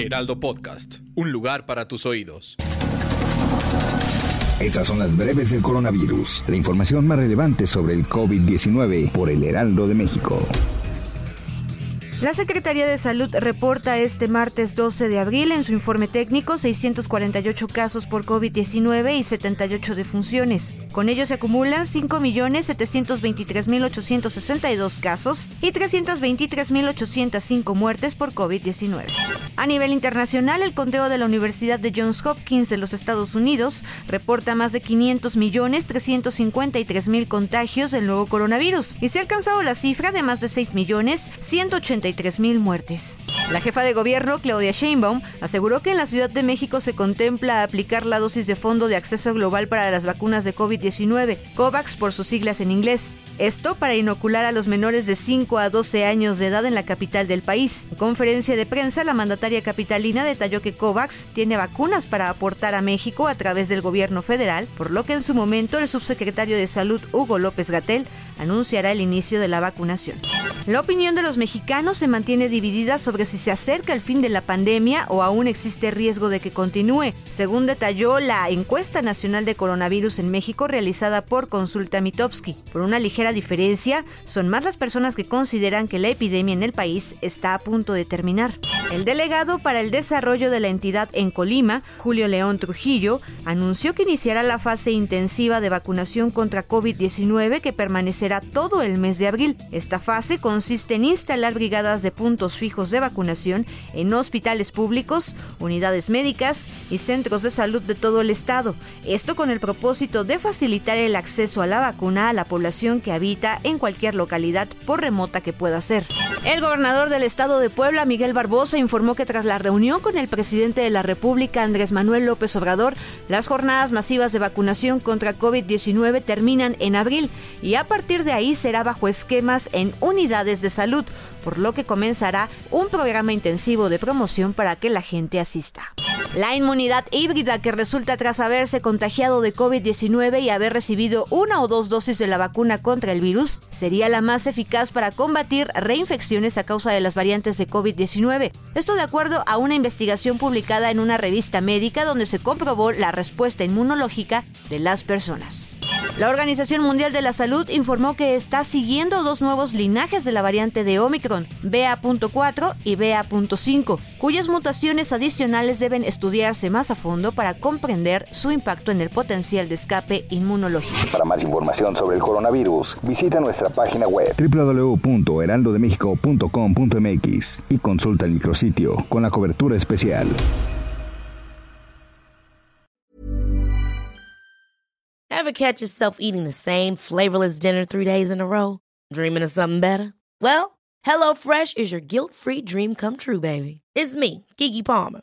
Heraldo Podcast, un lugar para tus oídos. Estas son las breves del coronavirus, la información más relevante sobre el COVID-19 por el Heraldo de México. La Secretaría de Salud reporta este martes 12 de abril en su informe técnico 648 casos por COVID-19 y 78 defunciones. Con ello se acumulan 5.723.862 casos y 323.805 muertes por COVID-19. A nivel internacional, el conteo de la Universidad de Johns Hopkins de los Estados Unidos reporta más de 500.353.000 contagios del nuevo coronavirus y se ha alcanzado la cifra de más de 6.183.000 mil muertes. La jefa de gobierno, Claudia Sheinbaum, aseguró que en la Ciudad de México se contempla aplicar la dosis de fondo de acceso global para las vacunas de COVID-19, COVAX por sus siglas en inglés. Esto para inocular a los menores de 5 a 12 años de edad en la capital del país. En conferencia de prensa, la mandataria capitalina detalló que COVAX tiene vacunas para aportar a México a través del gobierno federal, por lo que en su momento el subsecretario de Salud, Hugo López Gatel, anunciará el inicio de la vacunación. La opinión de los mexicanos se mantiene dividida sobre si se acerca el fin de la pandemia o aún existe riesgo de que continúe, según detalló la encuesta nacional de coronavirus en México realizada por Consulta Mitowski. Por una ligera diferencia, son más las personas que consideran que la epidemia en el país está a punto de terminar. El delegado para el desarrollo de la entidad en Colima, Julio León Trujillo, anunció que iniciará la fase intensiva de vacunación contra COVID-19 que permanecerá todo el mes de abril. Esta fase consiste en instalar brigadas de puntos fijos de vacunación en hospitales públicos, unidades médicas y centros de salud de todo el estado. Esto con el propósito de facilitar el acceso a la vacuna a la población que habita en cualquier localidad por remota que pueda ser. El gobernador del estado de Puebla, Miguel Barbosa, informó que tras la reunión con el presidente de la República, Andrés Manuel López Obrador, las jornadas masivas de vacunación contra COVID-19 terminan en abril y a partir de ahí será bajo esquemas en unidades de salud, por lo que comenzará un programa intensivo de promoción para que la gente asista. La inmunidad híbrida que resulta tras haberse contagiado de COVID-19 y haber recibido una o dos dosis de la vacuna contra el virus sería la más eficaz para combatir reinfecciones a causa de las variantes de COVID-19. Esto de acuerdo a una investigación publicada en una revista médica donde se comprobó la respuesta inmunológica de las personas. La Organización Mundial de la Salud informó que está siguiendo dos nuevos linajes de la variante de Omicron, BA.4 y BA.5, cuyas mutaciones adicionales deben estudiarse más a fondo para comprender su impacto en el potencial de escape inmunológico. Para más información sobre el coronavirus, visita nuestra página web www.heraldodemexico.com.mx y consulta el micrositio con la cobertura especial. Ever catch yourself eating the same flavorless dinner three days in a row? Dreaming of something better? Well, HelloFresh is your guilt-free dream come true, baby. It's me, Kiki Palmer.